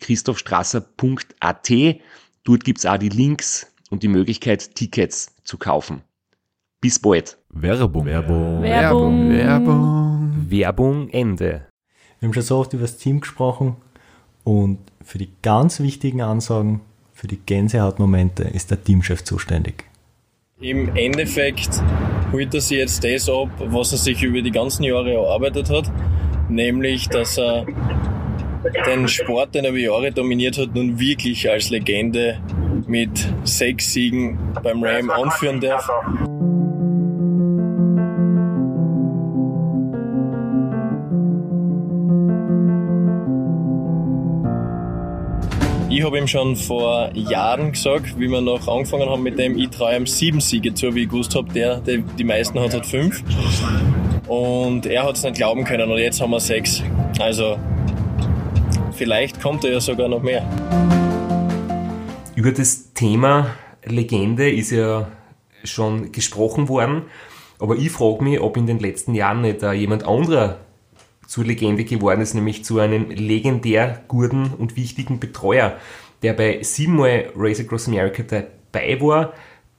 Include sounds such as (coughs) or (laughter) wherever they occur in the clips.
www.christophstrasser.at. Dort gibt's auch die Links und die Möglichkeit, Tickets zu kaufen. Bis bald. Werbung. Werbung. Werbung. Werbung. Werbung Ende. Wir haben schon so oft über das Team gesprochen und für die ganz wichtigen Ansagen, für die Gänsehautmomente ist der Teamchef zuständig. Im Endeffekt holt er sich jetzt das ab, was er sich über die ganzen Jahre erarbeitet hat, nämlich dass er den Sport, den er über Jahre dominiert hat, nun wirklich als Legende mit sechs Siegen beim Ram anführen darf. Ich habe ihm schon vor Jahren gesagt, wie wir noch angefangen haben mit dem, ich traue ihm sieben Siege zu, wie ich gewusst habe, der, der die meisten hat, hat fünf. Und er hat es nicht glauben können und jetzt haben wir sechs. Also vielleicht kommt er ja sogar noch mehr. Über das Thema Legende ist ja schon gesprochen worden, aber ich frage mich, ob in den letzten Jahren nicht jemand anderer zur Legende geworden ist, nämlich zu einem legendär guten und wichtigen Betreuer, der bei siebenmal Race Across America dabei war,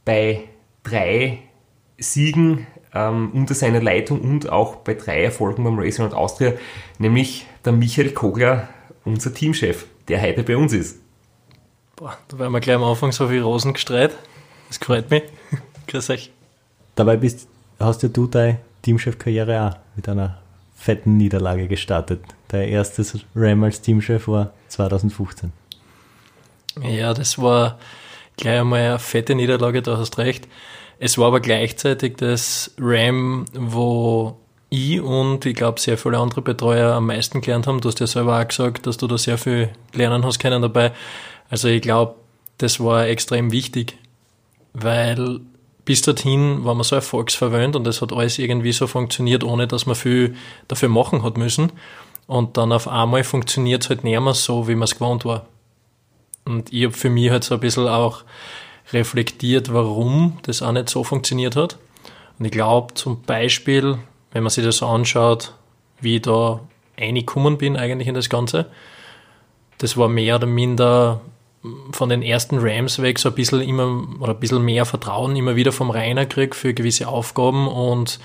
bei drei Siegen ähm, unter seiner Leitung und auch bei drei Erfolgen beim Racing Around Austria, nämlich der Michael Kogler, unser Teamchef, der heute bei uns ist. Boah, da werden wir gleich am Anfang so viel Rosen gestreut. Das freut mich. (laughs) Grüß euch. Dabei bist, hast ja du deine Teamchef-Karriere auch mit einer fetten Niederlage gestartet. Dein erstes Ram als Teamchef war 2015. Ja, das war gleich einmal eine fette Niederlage, da hast recht. Es war aber gleichzeitig das Ram, wo ich und ich glaube sehr viele andere Betreuer am meisten gelernt haben. Du hast ja selber auch gesagt, dass du da sehr viel lernen hast können dabei. Also ich glaube, das war extrem wichtig, weil bis dorthin war man so erfolgsverwöhnt und es hat alles irgendwie so funktioniert, ohne dass man viel dafür machen hat müssen. Und dann auf einmal funktioniert es halt nicht mehr so, wie man es gewohnt war. Und ich habe für mich halt so ein bisschen auch reflektiert, warum das auch nicht so funktioniert hat. Und ich glaube zum Beispiel, wenn man sich das so anschaut, wie ich da reingekommen bin eigentlich in das Ganze, das war mehr oder minder von den ersten Rams weg so ein bisschen immer oder ein bisschen mehr Vertrauen immer wieder vom Rainer krieg für gewisse Aufgaben und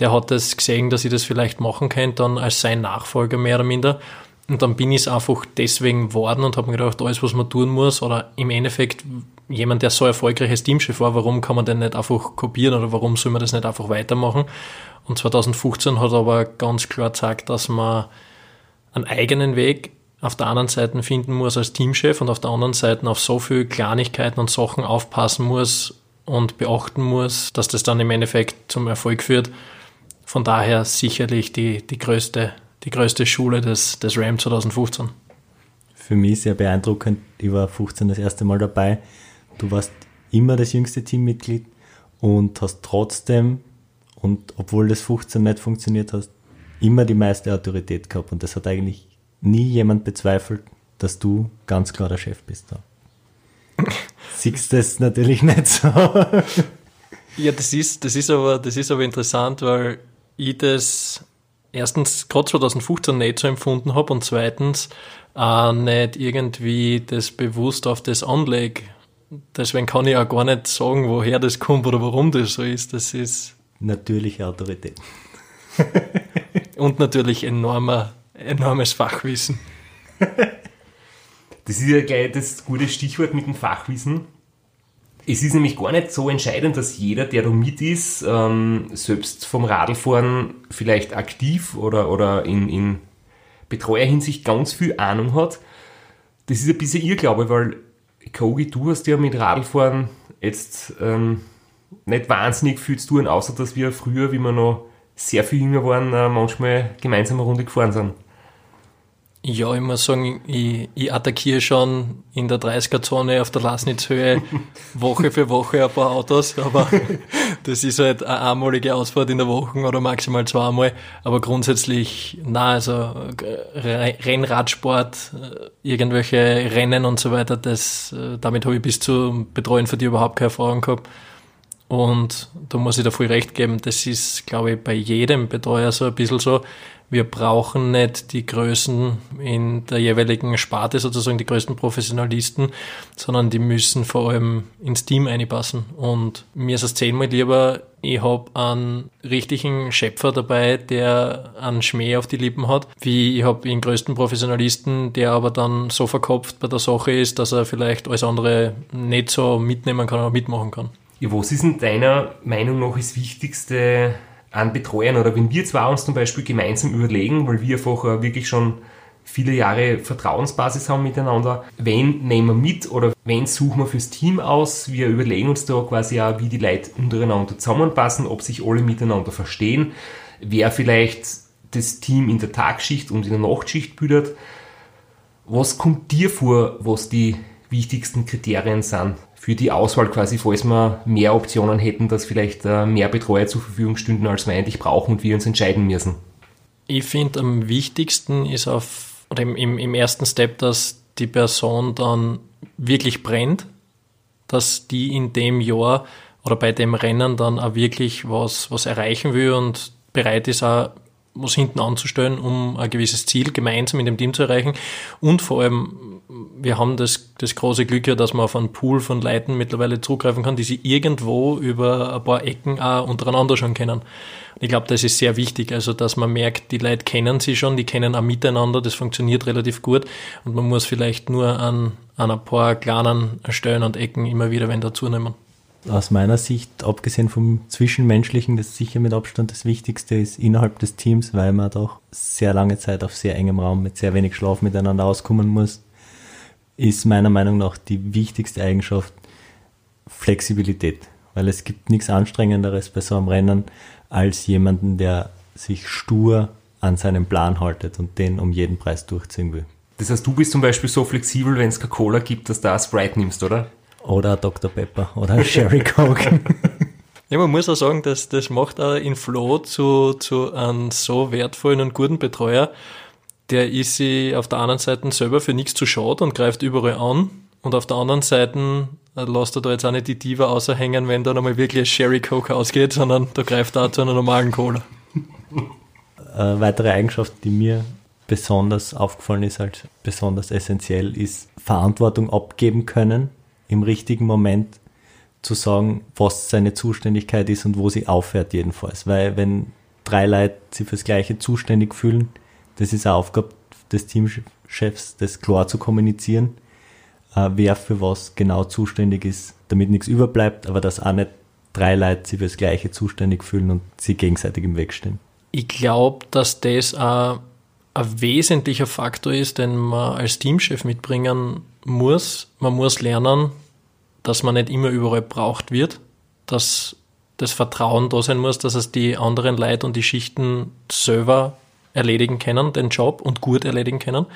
der hat das gesehen, dass ich das vielleicht machen könnte, dann als sein Nachfolger mehr oder minder. Und dann bin ich es einfach deswegen geworden und habe mir gedacht, alles, was man tun muss, oder im Endeffekt jemand, der so erfolgreiches Teamchef war, warum kann man den nicht einfach kopieren oder warum soll man das nicht einfach weitermachen? Und 2015 hat aber ganz klar gezeigt, dass man einen eigenen Weg auf der anderen Seite finden muss als Teamchef und auf der anderen Seite auf so viele Kleinigkeiten und Sachen aufpassen muss und beachten muss, dass das dann im Endeffekt zum Erfolg führt. Von daher sicherlich die, die, größte, die größte Schule des, des RAM 2015. Für mich sehr beeindruckend. Ich war 15 das erste Mal dabei. Du warst immer das jüngste Teammitglied und hast trotzdem, und obwohl das 15 nicht funktioniert hast, immer die meiste Autorität gehabt. Und das hat eigentlich nie jemand bezweifelt, dass du ganz klar der Chef bist da. (coughs) Siehst du das natürlich nicht so. Ja, das ist, das ist aber, das ist aber interessant, weil ich das erstens gerade 2015 nicht so empfunden habe und zweitens auch nicht irgendwie das bewusst auf das anlege. Deswegen kann ich auch gar nicht sagen, woher das kommt oder warum das so ist. Das ist natürliche Autorität. (laughs) und natürlich enormer enormes Fachwissen. Das ist ja gleich das gute Stichwort mit dem Fachwissen. Es ist nämlich gar nicht so entscheidend, dass jeder, der da mit ist, ähm, selbst vom Radlfahren vielleicht aktiv oder, oder in, in Betreuerhinsicht ganz viel Ahnung hat. Das ist ein bisschen Irrglaube, weil Kogi, du hast ja mit Radlfahren jetzt ähm, nicht wahnsinnig viel zu tun, außer dass wir früher, wie wir noch sehr viel jünger waren, äh, manchmal gemeinsam eine Runde gefahren sind. Ja, ich muss sagen, ich, ich attackiere schon in der 30er-Zone auf der Lasnitzhöhe (laughs) Woche für Woche ein paar Autos, aber (laughs) das ist halt eine einmalige Ausfahrt in der Woche oder maximal zweimal. Aber grundsätzlich, na, also Rennradsport, äh, irgendwelche Rennen und so weiter, das, äh, damit habe ich bis zu Betreuen für die überhaupt keine Erfahrung gehabt. Und da muss ich da voll recht geben, das ist, glaube ich, bei jedem Betreuer so ein bisschen so wir brauchen nicht die Größen in der jeweiligen Sparte, sozusagen die größten Professionalisten, sondern die müssen vor allem ins Team einpassen. Und mir ist es zehnmal lieber, ich habe einen richtigen Schöpfer dabei, der einen Schmäh auf die Lippen hat, wie ich habe den größten Professionalisten, der aber dann so verkopft bei der Sache ist, dass er vielleicht alles andere nicht so mitnehmen kann oder mitmachen kann. Ja, was ist in deiner Meinung nach das Wichtigste an Betreuern oder wenn wir zwei uns zum Beispiel gemeinsam überlegen, weil wir einfach wirklich schon viele Jahre Vertrauensbasis haben miteinander, wen nehmen wir mit oder wen suchen wir fürs Team aus. Wir überlegen uns da quasi auch, wie die Leute untereinander zusammenpassen, ob sich alle miteinander verstehen, wer vielleicht das Team in der Tagschicht und in der Nachtschicht bildet. Was kommt dir vor, was die wichtigsten Kriterien sind für die Auswahl quasi, falls wir mehr Optionen hätten, dass vielleicht äh, mehr Betreuer zur Verfügung stünden, als wir eigentlich brauchen und wir uns entscheiden müssen? Ich finde, am wichtigsten ist auf, oder im, im, ersten Step, dass die Person dann wirklich brennt, dass die in dem Jahr oder bei dem Rennen dann auch wirklich was, was erreichen will und bereit ist, auch was hinten anzustellen, um ein gewisses Ziel gemeinsam in dem Team zu erreichen. Und vor allem, wir haben das, das große Glück ja, dass man auf einen Pool von Leuten mittlerweile zugreifen kann, die sie irgendwo über ein paar Ecken auch untereinander schon kennen. Und ich glaube, das ist sehr wichtig, also dass man merkt, die Leute kennen sie schon, die kennen auch miteinander, das funktioniert relativ gut. Und man muss vielleicht nur an, an ein paar kleinen Stellen und Ecken immer wieder wenn dazu nehmen. Aus meiner Sicht, abgesehen vom Zwischenmenschlichen, das sicher mit Abstand das Wichtigste ist innerhalb des Teams, weil man doch sehr lange Zeit auf sehr engem Raum mit sehr wenig Schlaf miteinander auskommen muss, ist meiner Meinung nach die wichtigste Eigenschaft Flexibilität. Weil es gibt nichts Anstrengenderes bei so einem Rennen als jemanden, der sich stur an seinen Plan haltet und den um jeden Preis durchziehen will. Das heißt, du bist zum Beispiel so flexibel, wenn es keine Cola gibt, dass du da Sprite nimmst, oder? Oder Dr. Pepper oder (laughs) Sherry Coke. (laughs) Ja, man muss auch sagen, dass das macht auch in Flo zu, zu einem so wertvollen und guten Betreuer. Der ist sich auf der einen Seite selber für nichts zu schade und greift überall an. Und auf der anderen Seite äh, lässt er da jetzt auch nicht die Diva außerhängen, wenn da nochmal wirklich Sherry Coke ausgeht, sondern da greift er auch zu einer normalen Cola. Eine weitere Eigenschaft, die mir besonders aufgefallen ist, als besonders essentiell, ist Verantwortung abgeben können im richtigen Moment zu sagen, was seine Zuständigkeit ist und wo sie aufhört jedenfalls. Weil wenn drei Leute sich fürs Gleiche zuständig fühlen, das ist eine Aufgabe des Teamchefs, das klar zu kommunizieren, äh, wer für was genau zuständig ist, damit nichts überbleibt, aber dass auch nicht drei Leute sich fürs Gleiche zuständig fühlen und sie gegenseitig im Weg stehen. Ich glaube, dass das ein, ein wesentlicher Faktor ist, den man als Teamchef mitbringen muss. Man muss lernen, dass man nicht immer überall braucht wird, dass das Vertrauen da sein muss, dass es die anderen Leute und die Schichten selber erledigen können, den Job und gut erledigen können.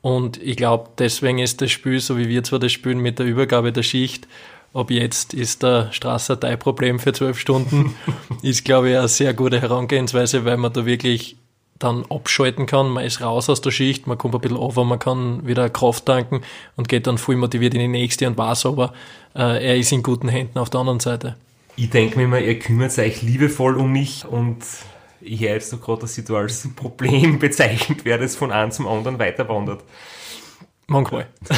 Und ich glaube, deswegen ist das Spiel, so wie wir zwar das spielen mit der Übergabe der Schicht, ob jetzt ist der Strasser Problem für zwölf Stunden, (laughs) ist, glaube ich, eine sehr gute Herangehensweise, weil man da wirklich dann abschalten kann. Man ist raus aus der Schicht, man kommt ein bisschen auf, man kann wieder Kraft tanken und geht dann voll motiviert in die nächste und weiß aber, äh, er ist in guten Händen auf der anderen Seite. Ich denke mir immer, ihr kümmert euch liebevoll um mich und ich höre jetzt so gerade, dass sie da als Problem (laughs) bezeichnet wird, das von einem zum anderen weiterwandert. Manchmal. (laughs)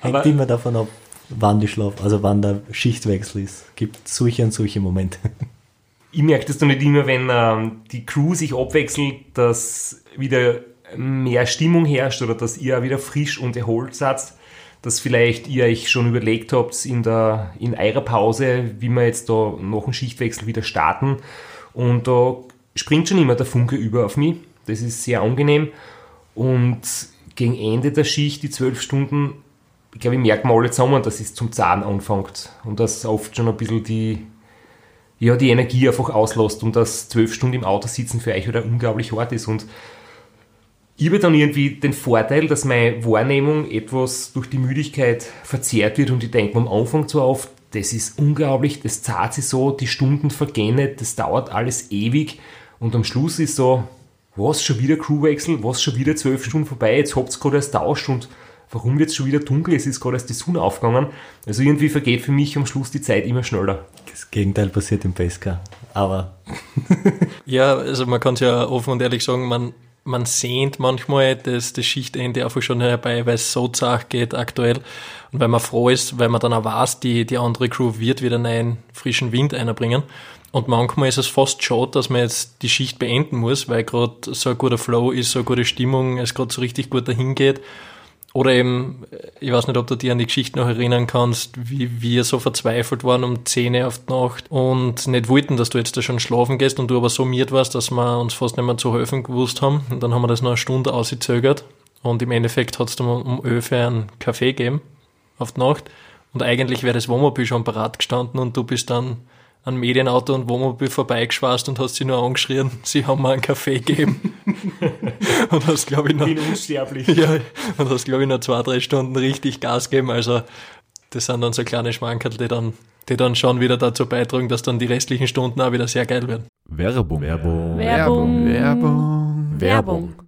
Hängt immer davon ab, wann die Schlaf, also wann der Schichtwechsel ist. Gibt solche und solche Momente (laughs) ich merke das doch nicht immer, wenn ähm, die Crew sich abwechselt, dass wieder mehr Stimmung herrscht oder dass ihr wieder frisch und erholt seid, dass vielleicht ihr euch schon überlegt habt in, der, in eurer Pause, wie wir jetzt da nach dem Schichtwechsel wieder starten. Und da springt schon immer der Funke über auf mich. Das ist sehr angenehm. Und gegen Ende der Schicht, die zwölf Stunden, ich glaube, ich merke mal alle zusammen, dass es zum Zahn anfängt. Und dass oft schon ein bisschen die, ja, die Energie einfach auslässt und dass zwölf Stunden im Auto sitzen für euch wieder unglaublich hart ist. Und ich habe dann irgendwie den Vorteil, dass meine Wahrnehmung etwas durch die Müdigkeit verzerrt wird und ich denke am Anfang zwar oft, das ist unglaublich, das zahlt sich so, die Stunden vergehen nicht, das dauert alles ewig und am Schluss ist so, was, schon wieder Crewwechsel, was, schon wieder zwölf Stunden vorbei, jetzt habt ihr gerade erst Tausch und warum wird es schon wieder dunkel, es ist gerade erst die Sonne aufgegangen. Also irgendwie vergeht für mich am Schluss die Zeit immer schneller. Das Gegenteil passiert im Basecar, aber... (laughs) ja, also man kann es ja offen und ehrlich sagen, man man sehnt manchmal das, das Schichtende einfach schon herbei, weil es so zart geht aktuell. Und weil man froh ist, weil man dann auch weiß, die, die andere Crew wird wieder einen frischen Wind einbringen. Und manchmal ist es fast schade, dass man jetzt die Schicht beenden muss, weil gerade so ein guter Flow ist, so eine gute Stimmung, es gerade so richtig gut dahin geht. Oder eben, ich weiß nicht, ob du dir an die Geschichte noch erinnern kannst, wie wir so verzweifelt waren um 10 auf die Nacht und nicht wollten, dass du jetzt da schon schlafen gehst und du aber so miert warst, dass wir uns fast nicht mehr zu helfen gewusst haben. Und dann haben wir das noch eine Stunde ausgezögert und im Endeffekt hat es dann um 11 Uhr einen Kaffee gegeben auf die Nacht und eigentlich wäre das Wohnmobil schon parat gestanden und du bist dann an Medienauto und Wohnmobil vorbeigeschwast und hast sie nur angeschrien, (laughs) sie haben mir einen Kaffee gegeben. (laughs) und hast, glaube ich, noch. Bin unsterblich. (laughs) Ja, und hast, glaube ich, noch zwei, drei Stunden richtig Gas gegeben. Also, das sind dann so kleine Schmankerl, die dann, die dann schon wieder dazu beitragen, dass dann die restlichen Stunden auch wieder sehr geil werden. Werbung. Werbung. Werbung. Werbung. Werbung.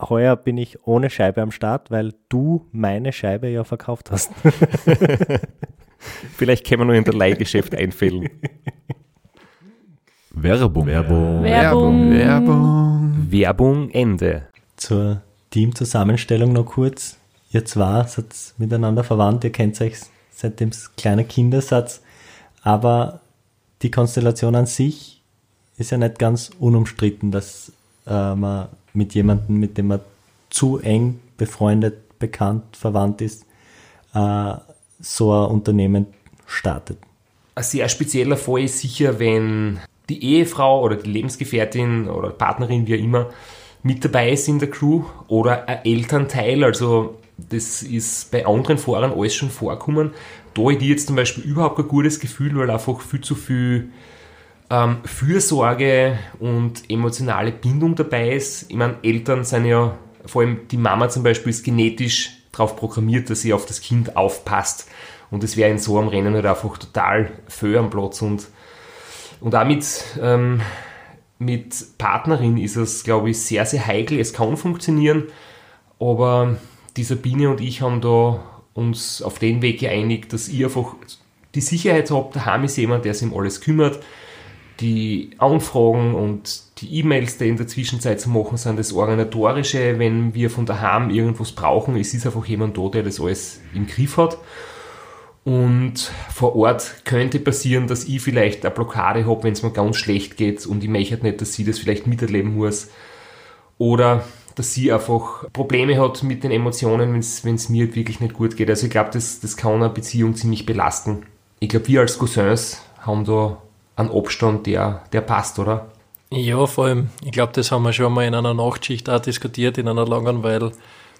heuer bin ich ohne Scheibe am Start, weil du meine Scheibe ja verkauft hast. (laughs) Vielleicht können wir nur in der Leihgeschäft einfällen. Werbung. Werbung. Werbung. Werbung. Werbung Ende. Zur Teamzusammenstellung noch kurz. Ihr zwei seid miteinander verwandt, ihr kennt euch seitdem es kleine Kinder seid, aber die Konstellation an sich ist ja nicht ganz unumstritten, dass äh, man mit jemandem, mit dem man zu eng befreundet, bekannt, verwandt ist, äh, so ein Unternehmen startet. Ein sehr spezieller Fall ist sicher, wenn die Ehefrau oder die Lebensgefährtin oder Partnerin, wie auch immer, mit dabei ist in der Crew oder ein Elternteil, also das ist bei anderen Fahrern alles schon vorkommen. Da hätte ich jetzt zum Beispiel überhaupt kein gutes Gefühl, weil einfach viel zu viel ähm, Fürsorge und emotionale Bindung dabei ist. Ich meine, Eltern sind ja, vor allem die Mama zum Beispiel, ist genetisch darauf programmiert, dass sie auf das Kind aufpasst. Und es wäre in so einem Rennen halt einfach total föh am Platz. Und, und auch mit, ähm, mit Partnerin ist es, glaube ich, sehr, sehr heikel. Es kann funktionieren, aber die Sabine und ich haben da uns auf den Weg geeinigt, dass ihr einfach die Sicherheit habt, daheim ist jemand, der sich um alles kümmert. Die Anfragen und die E-Mails, die in der Zwischenzeit zu machen sind, das Organisatorische, wenn wir von daheim irgendwas brauchen, es ist einfach jemand da, der das alles im Griff hat. Und vor Ort könnte passieren, dass ich vielleicht eine Blockade habe, wenn es mir ganz schlecht geht und ich möchte nicht, dass sie das vielleicht miterleben muss. Oder dass sie einfach Probleme hat mit den Emotionen, wenn es mir wirklich nicht gut geht. Also ich glaube, das, das kann eine Beziehung ziemlich belasten. Ich glaube, wir als Cousins haben da einen Abstand, der, der passt, oder? Ja, vor allem, ich glaube, das haben wir schon mal in einer Nachtschicht auch diskutiert, in einer langen, weil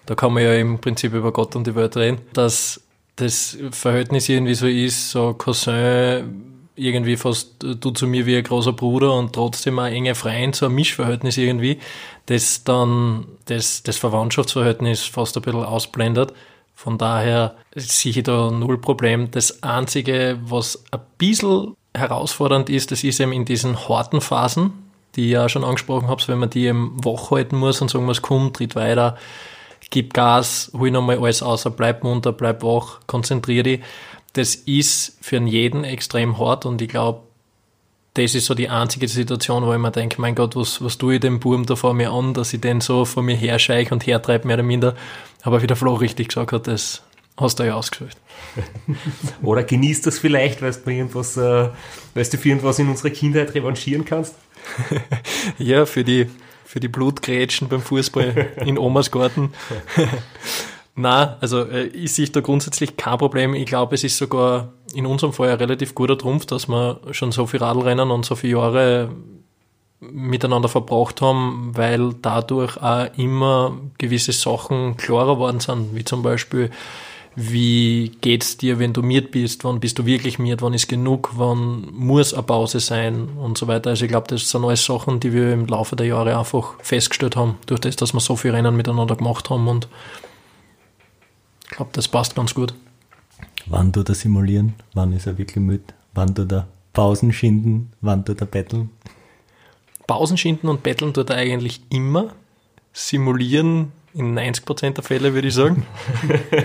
da kann man ja im Prinzip über Gott und die Welt reden, dass das Verhältnis irgendwie so ist, so Cousin irgendwie fast du zu mir wie ein großer Bruder und trotzdem ein enger Freund, so ein Mischverhältnis irgendwie, das dann das, das Verwandtschaftsverhältnis fast ein bisschen ausblendet. Von daher sehe ich da null Problem. Das Einzige, was ein bisschen herausfordernd ist, das ist eben in diesen harten Phasen, die ich ja schon angesprochen habe, wenn man die eben wach halten muss und sagen muss, komm, tritt weiter, gib Gas, hol nochmal alles aus, bleib munter, bleib wach, konzentriere dich das ist für jeden extrem hart und ich glaube, das ist so die einzige Situation, wo ich mir denke, mein Gott, was, was tue ich dem Burm da vor mir an, dass ich den so vor mir herscheich und hertreibe, mehr oder minder. Aber wie der Flo richtig gesagt hat, das hast du ja ausgesucht. (laughs) oder genießt das vielleicht, weil du, irgendwas, äh, weil du für irgendwas in unserer Kindheit revanchieren kannst? (laughs) ja, für die, für die Blutgrätschen beim Fußball in Omas Garten. (laughs) Na, also äh, ich sehe da grundsätzlich kein Problem. Ich glaube, es ist sogar in unserem Fall ein relativ guter Trumpf, dass wir schon so viel Radlrennen und so viele Jahre miteinander verbracht haben, weil dadurch auch immer gewisse Sachen klarer worden sind, wie zum Beispiel, wie geht's dir, wenn du miert bist, wann bist du wirklich miert, wann ist genug, wann muss eine Pause sein und so weiter. Also ich glaube, das sind alles Sachen, die wir im Laufe der Jahre einfach festgestellt haben, durch das, dass wir so viele Rennen miteinander gemacht haben und ich glaube, das passt ganz gut. Wann tut er simulieren? Wann ist er wirklich müde? Wann tut er Pausen schinden? Wann tut er betteln? Pausen schinden und betteln tut er eigentlich immer. Simulieren in 90% der Fälle, würde ich sagen.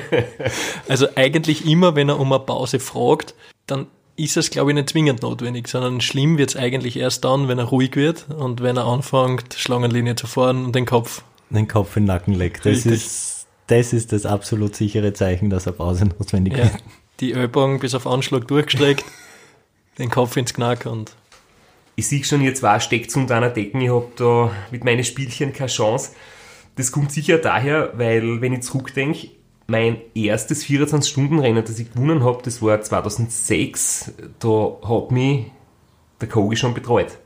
(laughs) also eigentlich immer, wenn er um eine Pause fragt, dann ist es, glaube ich, nicht zwingend notwendig, sondern schlimm wird es eigentlich erst dann, wenn er ruhig wird und wenn er anfängt, Schlangenlinie zu fahren und den Kopf. Den Kopf in den Nacken legt. Das Richtig. ist das ist das absolut sichere Zeichen, dass eine Pause (laughs) notwendig ja, ist. Die Ellbogen bis auf Anschlag durchgestreckt, (laughs) den Kopf ins Knack und. Ich sehe schon, ihr zwei steckt unter einer Decken, ich habe da mit meinen Spielchen keine Chance. Das kommt sicher daher, weil, wenn ich zurückdenke, mein erstes 24-Stunden-Rennen, das ich gewonnen habe, das war 2006. Da hat mich der Kogi schon betreut.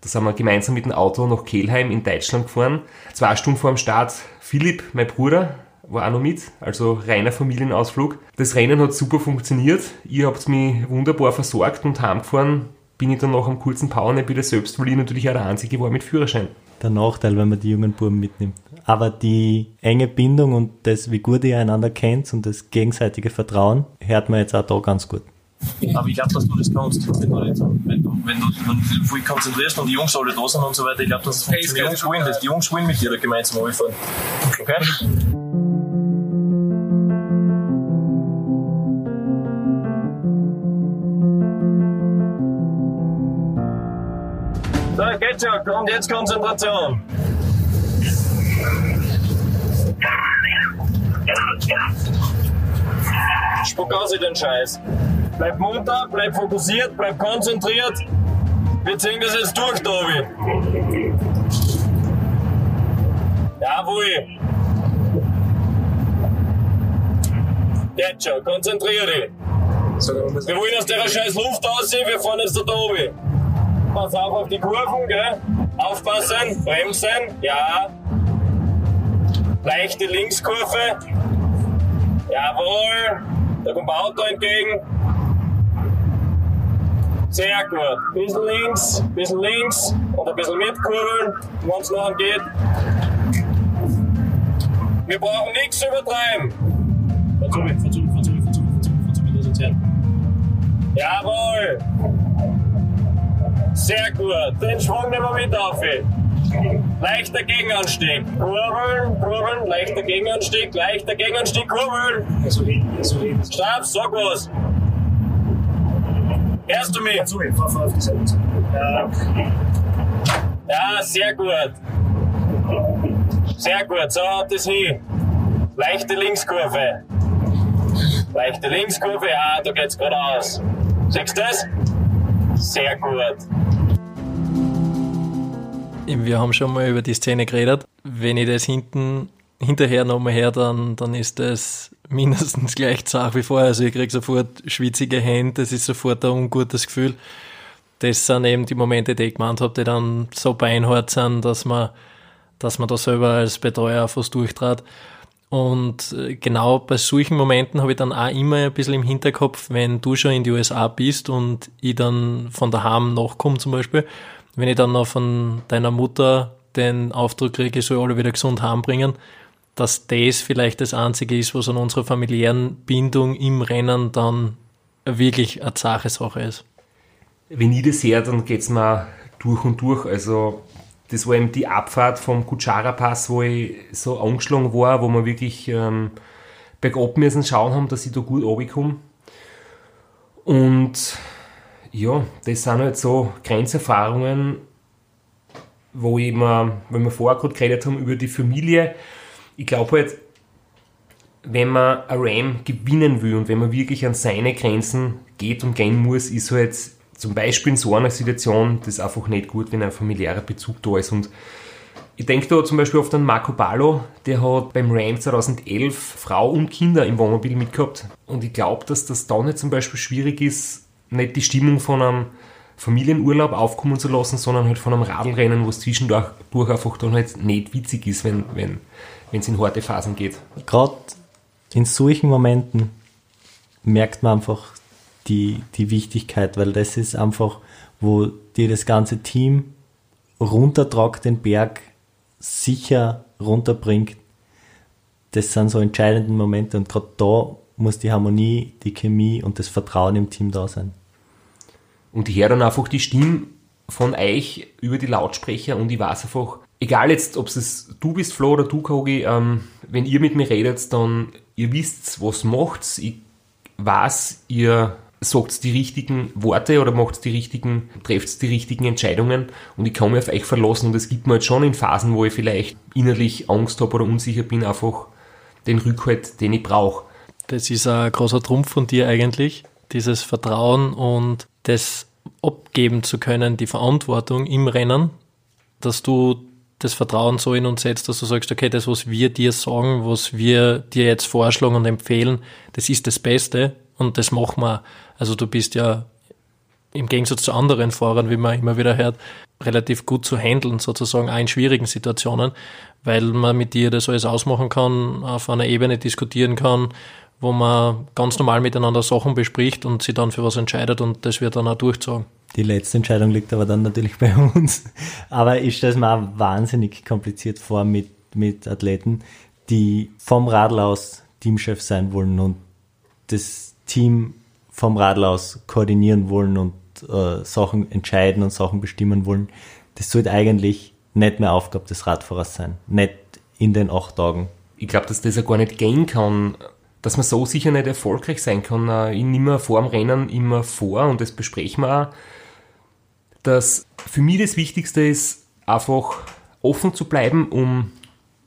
Da sind wir gemeinsam mit dem Auto nach Kelheim in Deutschland gefahren. Zwei Stunden vor dem Start Philipp, mein Bruder, war auch noch mit, also reiner Familienausflug. Das Rennen hat super funktioniert. Ihr habt mich wunderbar versorgt und heimgefahren bin ich dann nach einem kurzen Powernap wieder selbst, weil ich natürlich auch der Einzige war mit Führerschein. Der Nachteil, wenn man die jungen Buben mitnimmt. Aber die enge Bindung und das, wie gut ihr einander kennt und das gegenseitige Vertrauen, hört man jetzt auch da ganz gut. Aber ich glaube, dass du das kannst, wenn du, nicht, wenn du, wenn du, wenn du dich voll konzentrierst und die Jungs alle da sind und so weiter. Ich glaube, dass es funktioniert. Die Jungs wollen das. Die Jungs wollen mit dir gemeinsam anfahren. Okay? Jetzt schon, kommt jetzt Konzentration. Spuck aus in den Scheiß. Bleib munter, bleib fokussiert, bleib konzentriert. Wir ziehen das jetzt durch, Tobi. Jawohl. Jetzt schon, konzentrier dich. Wir wollen aus der scheiß Luft aussehen, wir fahren jetzt da oben. Pass auf auf die Kurven, gell? Aufpassen, bremsen, ja. Leichte Linkskurve. Jawohl. Da kommt ein Auto entgegen. Sehr gut. Bisschen links, bisschen links und ein bisschen mitkurbeln, wenn es noch geht. Wir brauchen nichts übertreiben. Mir, fahr zu mir, lass uns her. Jawohl. Sehr gut. Den Schwung nehmen wir mit auf. Leichter Gegenanstieg. Kurbeln, kurbeln, leichter Gegenanstieg, leichter Gegenanstieg, kurbeln. Stopp, sag was. Hörst du mich? Ja, sehr gut. Sehr gut, so haut es hin. Leichte Linkskurve. Leichte Linkskurve, ja, da geht's geradeaus. Siehst du das? Sehr gut. Wir haben schon mal über die Szene geredet. Wenn ich das hinten hinterher nochmal her, dann, dann ist das mindestens (laughs) gleich zart wie vorher. Also ich kriege sofort schwitzige Hände, das ist sofort ein ungutes Gefühl. Das sind eben die Momente, die ich gemeint habe, die dann so beinhart sind, dass man, dass man da selber als Betreuer fast durchtrat. Und äh, genau bei solchen Momenten habe ich dann auch immer ein bisschen im Hinterkopf, wenn du schon in die USA bist und ich dann von daheim nachkomme zum Beispiel, wenn ich dann noch von deiner Mutter den Auftrag kriege, ich soll alle wieder gesund heimbringen, dass das vielleicht das Einzige ist, was an unserer familiären Bindung im Rennen dann wirklich eine zache Sache ist. Wenn ich das sehe, dann geht es mir durch und durch. Also das war eben die Abfahrt vom Kutschara-Pass, wo ich so angeschlagen war, wo wir wirklich ähm, bergab müssen schauen haben, dass ich da gut runterkomme. Und ja, das sind halt so Grenzerfahrungen, wo ich wenn wir vorher gerade geredet haben über die Familie, ich glaube halt, wenn man ein Ram gewinnen will und wenn man wirklich an seine Grenzen geht und gehen muss, ist halt zum Beispiel in so einer Situation das einfach nicht gut, wenn ein familiärer Bezug da ist. Und ich denke da zum Beispiel oft an Marco Ballo, der hat beim Ram 2011 Frau und Kinder im Wohnmobil mitgehabt. Und ich glaube, dass das da nicht zum Beispiel schwierig ist, nicht die Stimmung von einem Familienurlaub aufkommen zu lassen, sondern halt von einem Radlrennen, wo es zwischendurch einfach dann halt nicht witzig ist, wenn, wenn wenn es in harte Phasen geht. Gerade in solchen Momenten merkt man einfach die, die Wichtigkeit, weil das ist einfach, wo dir das ganze Team runtertragt, den Berg sicher runterbringt. Das sind so entscheidende Momente und gerade da muss die Harmonie, die Chemie und das Vertrauen im Team da sein. Und ich höre dann einfach die Stimme von euch über die Lautsprecher und ich weiß einfach, egal jetzt, ob es du bist, Flo, oder du, Kogi, ähm, wenn ihr mit mir redet, dann ihr wisst, was macht. Ich weiß, ihr sagt die richtigen Worte oder macht die richtigen, trefft die richtigen Entscheidungen und ich kann mich auf euch verlassen und es gibt mir jetzt schon in Phasen, wo ich vielleicht innerlich Angst habe oder unsicher bin, einfach den Rückhalt, den ich brauche. Das ist ein großer Trumpf von dir eigentlich, dieses Vertrauen und das abgeben zu können, die Verantwortung im Rennen, dass du das Vertrauen so in uns setzt, dass du sagst, okay, das, was wir dir sagen, was wir dir jetzt vorschlagen und empfehlen, das ist das Beste und das machen wir. Also du bist ja im Gegensatz zu anderen Fahrern, wie man immer wieder hört, relativ gut zu handeln, sozusagen auch in schwierigen Situationen, weil man mit dir das alles ausmachen kann, auf einer Ebene diskutieren kann, wo man ganz normal miteinander Sachen bespricht und sich dann für was entscheidet und das wird dann auch durchzogen. Die letzte Entscheidung liegt aber dann natürlich bei uns. Aber ich stelle es mir auch wahnsinnig kompliziert vor mit, mit Athleten, die vom Radl aus Teamchef sein wollen und das Team vom Radl aus koordinieren wollen und äh, Sachen entscheiden und Sachen bestimmen wollen. Das sollte eigentlich nicht mehr Aufgabe des Radfahrers sein. Nicht in den acht Tagen. Ich glaube, dass das ja gar nicht gehen kann, dass man so sicher nicht erfolgreich sein kann. Ich nehme vor dem Rennen immer vor und das besprechen wir auch dass für mich das Wichtigste ist, einfach offen zu bleiben, um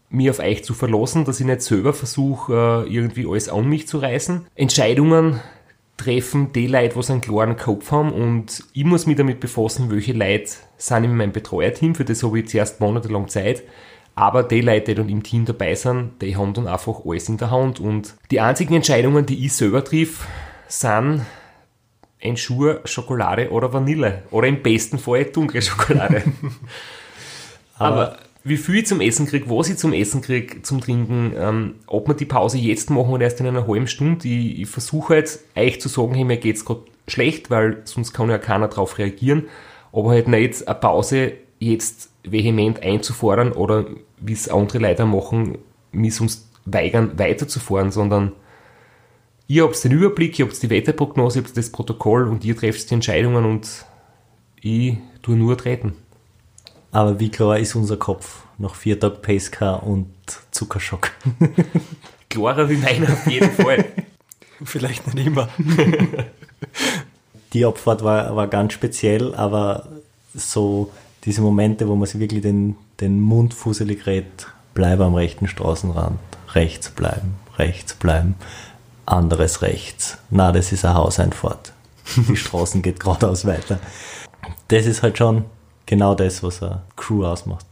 mich auf euch zu verlassen, dass ich nicht selber versuche, äh, irgendwie alles an mich zu reißen. Entscheidungen treffen die Leute, die einen klaren Kopf haben und ich muss mich damit befassen, welche Leute sind in meinem Betreuerteam, für das habe ich zuerst monatelang Zeit, aber die Leute, die dann im Team dabei sind, die haben dann einfach alles in der Hand und die einzigen Entscheidungen, die ich selber triff, sind ein Schuh, Schokolade oder Vanille oder im besten Fall dunkle Schokolade. (laughs) aber wie viel ich zum Essen kriege, was ich zum Essen kriege, zum Trinken, ähm, ob wir die Pause jetzt machen oder erst in einer halben Stunde. Ich, ich versuche jetzt euch zu sagen, hey, mir geht's gerade schlecht, weil sonst kann ja keiner darauf reagieren. Aber halt nicht eine Pause jetzt vehement einzufordern oder wie es andere Leute machen, mich sonst weigern, weiterzufahren, sondern ihr habt den Überblick, ihr habt die Wetterprognose, ihr habt das Protokoll und ihr trefft die Entscheidungen und ich tue nur treten. Aber wie klar ist unser Kopf nach vier Tagen Pacecar und Zuckerschock? (laughs) Klarer wie meiner auf jeden Fall. (laughs) Vielleicht nicht immer. (laughs) Die Abfahrt war, war ganz speziell, aber so diese Momente, wo man sich wirklich den, den Mund fusselig redet, bleibe am rechten Straßenrand, rechts bleiben, rechts bleiben, anderes rechts. Na, das ist eine Hauseinfahrt. Die (laughs) Straßen geht geradeaus weiter. Das ist halt schon genau das, was eine Crew ausmacht,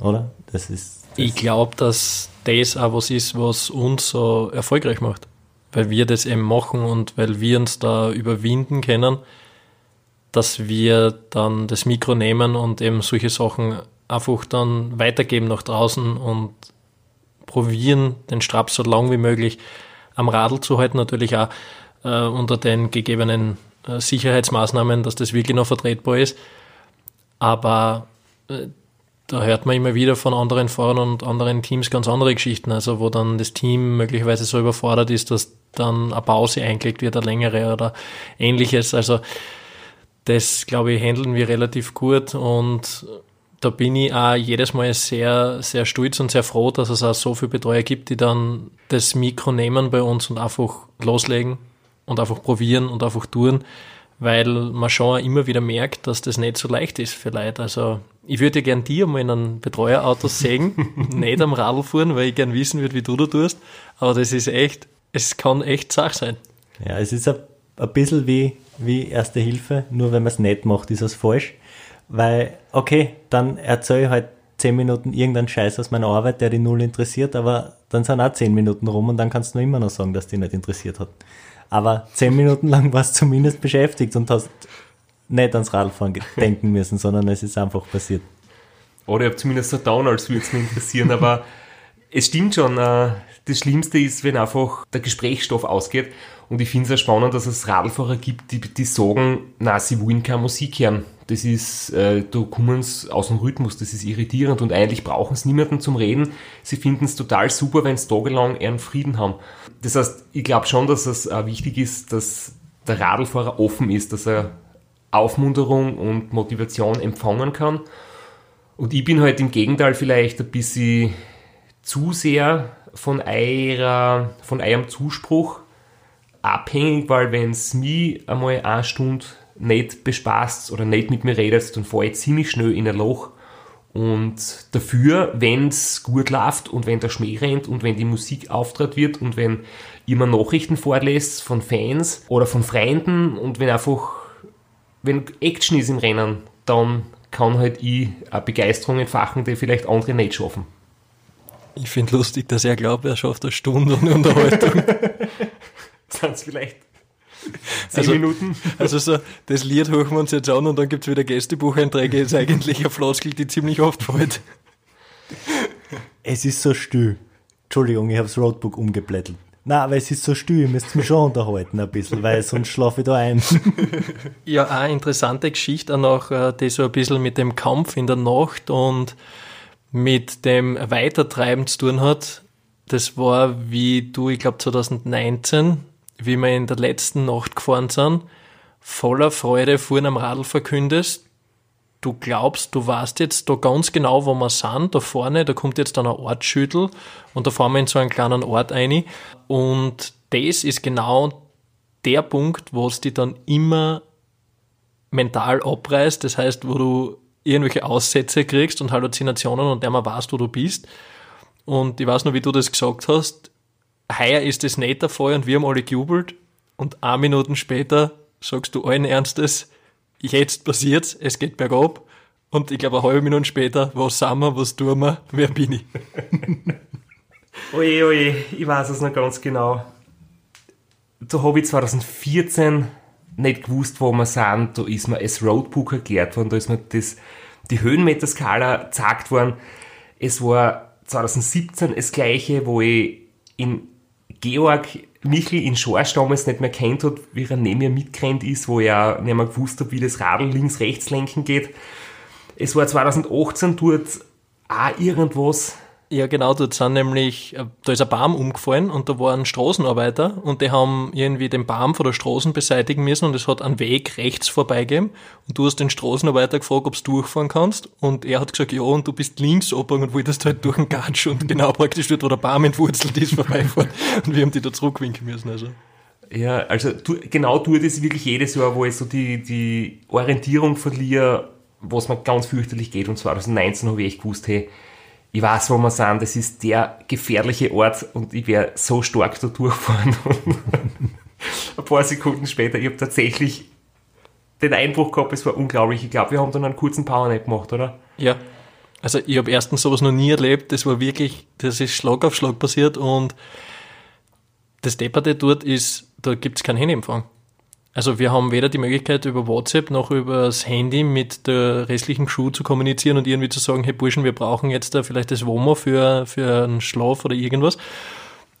oder? Das ist. Das ich glaube, dass das auch was ist, was uns so erfolgreich macht. Weil wir das eben machen und weil wir uns da überwinden können, dass wir dann das Mikro nehmen und eben solche Sachen einfach dann weitergeben nach draußen und probieren, den Straps so lang wie möglich am Radl zu halten, natürlich auch äh, unter den gegebenen äh, Sicherheitsmaßnahmen, dass das wirklich noch vertretbar ist. Aber äh, da hört man immer wieder von anderen Fahrern und anderen Teams ganz andere Geschichten, also wo dann das Team möglicherweise so überfordert ist, dass dann eine Pause eingelegt wird, eine längere oder ähnliches. Also das, glaube ich, handeln wir relativ gut und da bin ich auch jedes Mal sehr, sehr stolz und sehr froh, dass es auch so viele Betreuer gibt, die dann das Mikro nehmen bei uns und einfach loslegen und einfach probieren und einfach tun weil man schon immer wieder merkt, dass das nicht so leicht ist für Leute. Also ich würde gern dir mal in einem Betreuerauto sägen, (laughs) nicht am Radl fahren, weil ich gern wissen würde, wie du da tust. Aber das ist echt, es kann echt Sache sein. Ja, es ist ein, ein bisschen wie, wie Erste Hilfe, nur wenn man es nicht macht, ist es falsch. Weil, okay, dann erzähle ich halt zehn Minuten irgendeinen Scheiß aus meiner Arbeit, der dich null interessiert, aber dann sind auch zehn Minuten rum und dann kannst du immer noch sagen, dass dich nicht interessiert hat. Aber zehn Minuten lang warst du zumindest beschäftigt und hast nicht ans Radfahren denken müssen, sondern es ist einfach passiert. Oder ich habe zumindest so down, als würde es mich interessieren, aber (laughs) es stimmt schon, äh, das Schlimmste ist, wenn einfach der Gesprächsstoff ausgeht. Und ich finde es sehr spannend, dass es Radlfahrer gibt, die, die sagen, na, sie wollen keine Musik hören. Das ist, äh, da kommen sie aus dem Rhythmus, das ist irritierend und eigentlich brauchen sie niemanden zum Reden. Sie finden es total super, wenn sie tagelang ihren Frieden haben. Das heißt, ich glaube schon, dass es äh, wichtig ist, dass der Radlfahrer offen ist, dass er Aufmunterung und Motivation empfangen kann. Und ich bin halt im Gegenteil vielleicht ein bisschen zu sehr von, eurer, von eurem Zuspruch abhängig, weil wenn es mich einmal eine Stunde nicht bespaßt oder nicht mit mir redet, dann fahre ich ziemlich schnell in ein Loch. Und dafür, wenn es gut läuft und wenn der Schmäh rennt und wenn die Musik auftritt wird und wenn immer Nachrichten vorlässt von Fans oder von Freunden und wenn einfach, wenn Action ist im Rennen, dann kann halt ich eine Begeisterung entfachen, die vielleicht andere nicht schaffen. Ich finde lustig, dass er glaubt, er schafft eine Stunde ohne (laughs) Unterhaltung. (laughs) Sind es vielleicht zehn Also- Minuten? Also so, das Lied hören wir uns jetzt an und dann gibt's wieder Gästebucheinträge, ist eigentlich eine Floskel, die ziemlich oft fällt. Es ist so still. Entschuldigung, ich habe das Roadbook umgeblättert. Na, aber es ist so still, ihr müsst mich schon unterhalten ein bisschen, weil sonst schlafe ich da ein. (laughs) Ja, eine interessante Geschichte auch noch, äh, die so ein bisschen mit dem Kampf in der Nacht und mit dem Weitertreiben zu tun hat. Das war wie du, ich glaube 2019, wie wir in der letzten Nacht gefahren sind, voller Freude vorhin am Radl verkündest, du glaubst, du weißt jetzt da ganz genau, wo wir sind, da vorne, da kommt jetzt dann ein Ortsschüttel und da fahren wir in so einen kleinen Ort rein und das ist genau der Punkt, wo es dich dann immer mental abreißt, das heißt, wo du irgendwelche Aussätze kriegst und Halluzinationen und der mal weißt, wo du bist. Und ich weiß noch, wie du das gesagt hast, heuer ist das nicht der Fall und wir haben alle gejubelt und ein Minuten später sagst du allen Ernstes, jetzt passiert's, es geht bergab und ich glaube eine halbe Minute später, was sind wir, was tun wir, wer bin ich? (laughs) Oje, oje, ich weiß es noch ganz genau. Da habe ich 2014 nicht gewusst, wo wir sind. Da ist mir das Roadbook erklärt worden, da ist mir das, die Höhenmeterskala gezeigt worden. Es war 2017 das gleiche, wo ich in Georg Michel in Schorsch damals nicht mehr kennt hat, wie er neben mir mitgerannt ist, wo er nicht mehr gewusst hat, wie das Radl links-rechts lenken geht. Es war 2018 dort auch irgendwas ja, genau, dort sind nämlich, äh, da ist ein Baum umgefallen und da waren Straßenarbeiter und die haben irgendwie den Baum von der Straße beseitigen müssen und es hat einen Weg rechts vorbeigegeben und du hast den Straßenarbeiter gefragt, ob du durchfahren kannst und er hat gesagt, ja, und du bist links oben und wolltest halt durch den Gatsch und genau (laughs) praktisch dort, wo der Baum entwurzelt ist, vorbeifahren (laughs) und wir haben die da zurückwinken müssen, also. Ja, also tu, genau tue das wirklich jedes Jahr, wo ich so die, die Orientierung verliere, was mir ganz fürchterlich geht und 2019 habe ich echt gewusst, hey, ich weiß, wo wir sind, das ist der gefährliche Ort und ich werde so stark da durchfahren. (laughs) ein paar Sekunden später, ich habe tatsächlich den Einbruch gehabt, es war unglaublich. Ich glaube, wir haben dann einen kurzen Powernap gemacht, oder? Ja. Also ich habe erstens sowas noch nie erlebt, das war wirklich, das ist Schlag auf Schlag passiert und das Depperte dort ist, da gibt es keinen Handyempfang. Also wir haben weder die Möglichkeit über WhatsApp noch über das Handy mit der restlichen Crew zu kommunizieren und irgendwie zu sagen, hey Burschen, wir brauchen jetzt da vielleicht das WOMO für, für einen Schlaf oder irgendwas.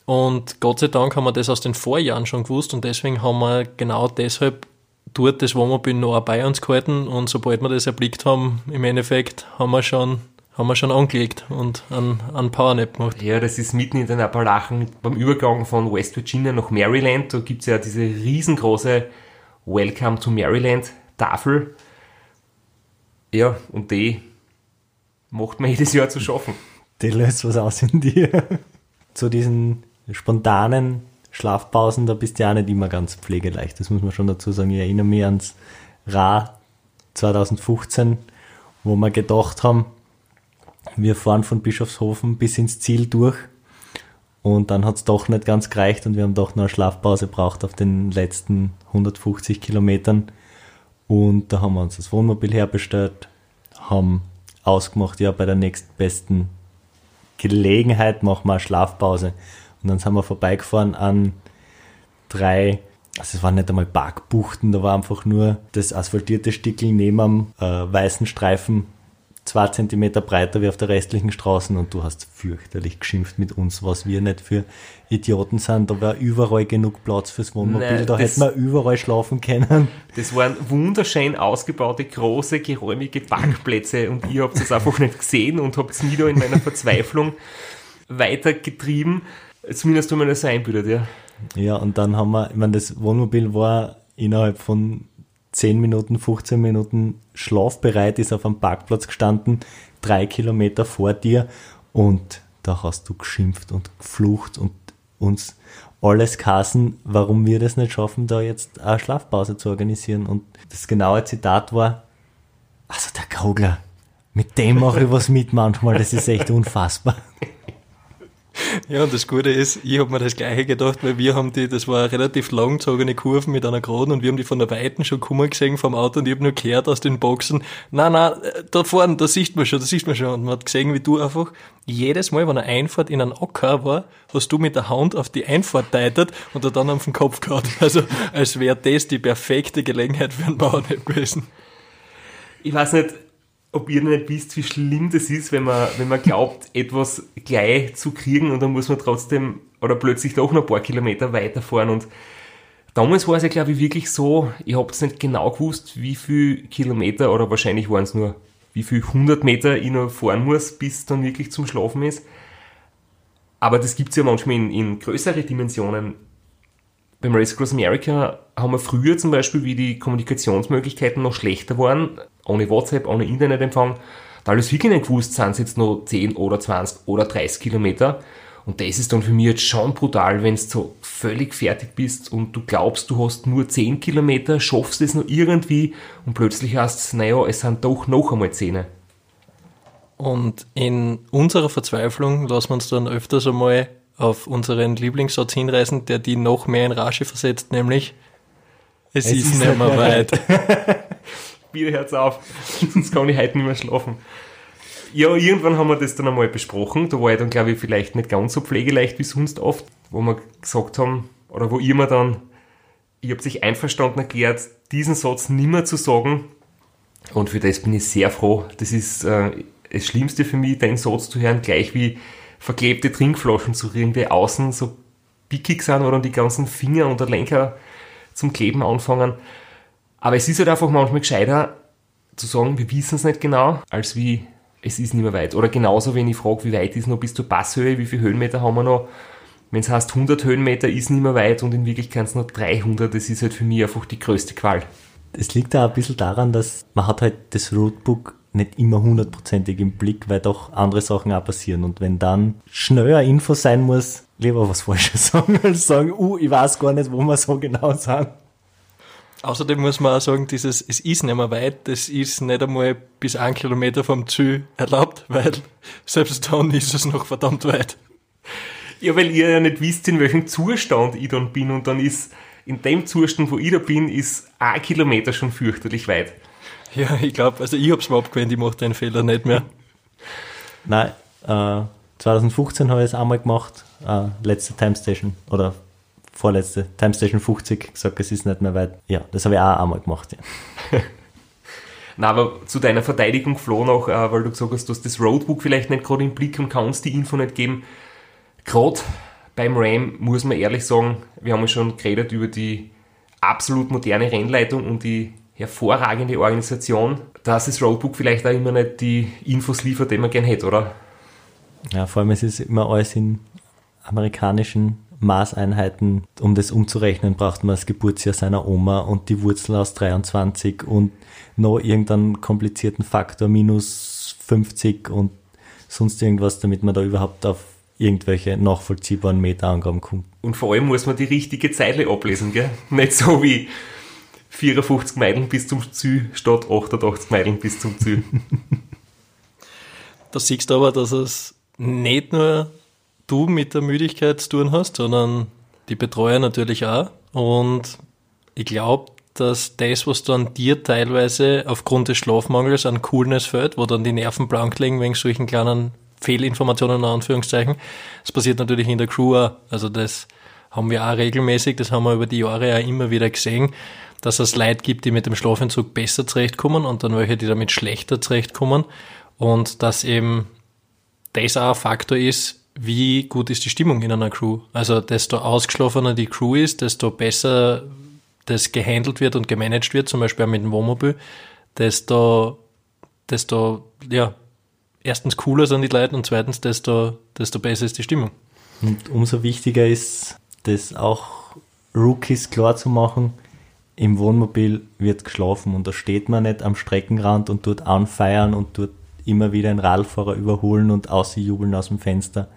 Und Gott sei Dank haben wir das aus den Vorjahren schon gewusst und deswegen haben wir genau deshalb dort das Wohnmobil noch bei uns gehalten und sobald wir das erblickt haben, im Endeffekt haben wir schon haben wir schon angelegt und einen, einen Powernap gemacht. Ja, das ist mitten in den Appalachen beim Übergang von West Virginia nach Maryland. Da gibt es ja diese riesengroße Welcome to Maryland Tafel. Ja, und die macht man (laughs) jedes Jahr zu schaffen. Die löst was aus in dir. zu diesen spontanen Schlafpausen, da bist du ja auch nicht immer ganz pflegeleicht. Das muss man schon dazu sagen. Ich erinnere mich ans Ra 2015, wo wir gedacht haben, wir fahren von Bischofshofen bis ins Ziel durch und dann hat es doch nicht ganz gereicht und wir haben doch noch eine Schlafpause braucht auf den letzten 150 Kilometern. Und da haben wir uns das Wohnmobil herbestellt, haben ausgemacht, ja, bei der nächstbesten Gelegenheit machen wir eine Schlafpause. Und dann sind wir vorbeigefahren an drei, also es waren nicht einmal Parkbuchten, da war einfach nur das asphaltierte Stickel neben am äh, weißen Streifen zwei Zentimeter breiter wie auf der restlichen Straßen und du hast fürchterlich geschimpft mit uns, was wir nicht für Idioten sind. Da war überall genug Platz fürs Wohnmobil, Nein, da hätten wir überall schlafen können. Das waren wunderschön ausgebaute, große, geräumige Parkplätze und ihr habt es einfach nicht gesehen und habt es nie da in meiner Verzweiflung weitergetrieben. Zumindest wenn man das einbildet, ja. Ja, und dann haben wir, ich meine, das Wohnmobil war innerhalb von 10 Minuten, 15 Minuten schlafbereit, ist auf einem Parkplatz gestanden, drei Kilometer vor dir und da hast du geschimpft und geflucht und uns alles kassen, warum wir das nicht schaffen, da jetzt eine Schlafpause zu organisieren. Und das genaue Zitat war, also der Kogler, mit dem mache ich was mit manchmal, das ist echt (laughs) unfassbar. Ja, und das Gute ist, ich habe mir das Gleiche gedacht, weil wir haben die, das war eine relativ langgezogene Kurve mit einer Geraden und wir haben die von der Weiten schon kommen gesehen vom Auto und ich habe nur gehört aus den Boxen, na na, da vorne, da sieht man schon, da sieht man schon. Und man hat gesehen, wie du einfach jedes Mal, wenn eine Einfahrt in einen Acker war, hast du mit der Hand auf die Einfahrt teitet und er dann auf den Kopf gehauen. (laughs) Also, als wäre das die perfekte Gelegenheit für einen Bauernheb gewesen. Ich weiß nicht, ob ihr nicht wisst, wie schlimm das ist, wenn man, wenn man glaubt, (laughs) etwas gleich zu kriegen und dann muss man trotzdem oder plötzlich doch noch ein paar Kilometer weiterfahren und damals war es ja glaube ich wirklich so, ich habe es nicht genau gewusst, wie viel Kilometer oder wahrscheinlich waren es nur wie viel 100 Meter ich noch fahren muss, bis dann wirklich zum Schlafen ist. Aber das gibt es ja manchmal in, in größere Dimensionen. Beim Race Across America haben wir früher zum Beispiel, wie die Kommunikationsmöglichkeiten noch schlechter waren, ohne WhatsApp, ohne Internetempfang, da alles wirklich nicht gewusst, sind es jetzt noch 10 oder 20 oder 30 Kilometer. Und das ist dann für mich jetzt schon brutal, wenn du so völlig fertig bist und du glaubst, du hast nur 10 Kilometer, schaffst es noch irgendwie und plötzlich hast du, naja, es sind doch noch einmal 10. Und in unserer Verzweiflung lassen wir uns dann öfters einmal auf unseren Lieblingssatz hinreißen, der die noch mehr in Rage versetzt, nämlich es, Es ist, ist nicht mehr weit. Wieder (laughs) hört's auf, (laughs) sonst kann ich heute nicht mehr schlafen. Ja, irgendwann haben wir das dann einmal besprochen. Da war ich dann, glaube ich, vielleicht nicht ganz so pflegeleicht wie sonst oft, wo wir gesagt haben, oder wo ihr mir dann, ihr habt sich einverstanden erklärt, diesen Satz nimmer zu sagen. Und für das bin ich sehr froh. Das ist äh, das Schlimmste für mich, den Satz zu hören, gleich wie verklebte Trinkflaschen zu rühren, die außen so pickig sind oder die ganzen Finger und der Lenker zum Kleben anfangen. Aber es ist halt einfach manchmal gescheiter zu sagen, wir wissen es nicht genau, als wie es ist nicht mehr weit. Oder genauso, wenn ich frage, wie weit ist noch bis zur Passhöhe, wie viele Höhenmeter haben wir noch. Wenn es heißt, 100 Höhenmeter ist nicht mehr weit und in Wirklichkeit sind es noch 300, das ist halt für mich einfach die größte Qual. Es liegt da ein bisschen daran, dass man hat halt das Roadbook nicht immer hundertprozentig im Blick, weil doch andere Sachen auch passieren. Und wenn dann schneller Info sein muss, lieber was Falsches (laughs) sagen, als sagen, uh, ich weiß gar nicht, wo wir so genau sind. Außerdem muss man auch sagen, dieses, es ist nicht mehr weit, das ist nicht einmal bis ein Kilometer vom Ziel erlaubt, weil selbst dann ist es noch verdammt weit. Ja, weil ihr ja nicht wisst, in welchem Zustand ich dann bin und dann ist in dem Zustand, wo ich da bin, ist ein Kilometer schon fürchterlich weit. Ja, ich glaube, also ich hab's mir abgewöhnt, ich mache den Fehler nicht mehr. Nein, äh, 2015 habe ich es einmal gemacht, äh, letzte Time Station oder vorletzte Time Station 50 gesagt, es ist nicht mehr weit. Ja, das habe ich auch einmal gemacht. Ja. (laughs) Na, aber zu deiner Verteidigung, Flo, noch, äh, weil du gesagt hast, du hast das Roadbook vielleicht nicht gerade im Blick und kannst die Info nicht geben. Gerade beim Ram muss man ehrlich sagen, wir haben ja schon geredet über die absolut moderne Rennleitung und die hervorragende Organisation, dass das Roadbook vielleicht auch immer nicht die Infos liefert, die man gern hätte, oder? ja, vor allem es ist immer alles in amerikanischen Maßeinheiten. Um das umzurechnen, braucht man das Geburtsjahr seiner Oma und die Wurzel aus 23 und noch irgendeinen komplizierten Faktor minus 50 und sonst irgendwas, damit man da überhaupt auf irgendwelche nachvollziehbaren Meterangaben kommt. Und vor allem muss man die richtige Zeile ablesen, gell? Nicht so wie 54 Meilen bis zum Ziel statt 88 Meilen bis zum Ziel. (laughs) Da siehst du aber, dass es nicht nur du mit der Müdigkeit zu tun hast, sondern die Betreuer natürlich auch. Und ich glaube, dass das, was dann dir teilweise aufgrund des Schlafmangels an Coolness fällt, wo dann die Nerven blank liegen wegen solchen kleinen Fehlinformationen in Anführungszeichen, das passiert natürlich in der Crew auch. Also das haben wir auch regelmäßig, das haben wir über die Jahre auch immer wieder gesehen, dass es Leute gibt, die mit dem Schlafentzug besser zurechtkommen und dann welche, die damit schlechter zurechtkommen. Und dass eben das auch ein Faktor ist, wie gut ist die Stimmung in einer Crew. Also desto ausgeschlafener die Crew ist, desto besser das gehandelt wird und gemanagt wird, zum Beispiel auch mit dem Wohnmobil, desto, desto, ja, erstens cooler sind die Leute und zweitens, desto, desto besser ist die Stimmung. Und umso wichtiger ist, das auch Rookies klar zu machen, im Wohnmobil wird geschlafen und da steht man nicht am Streckenrand und tut anfeiern und tut immer wieder einen Radfahrer überholen und ausjubeln aus dem Fenster.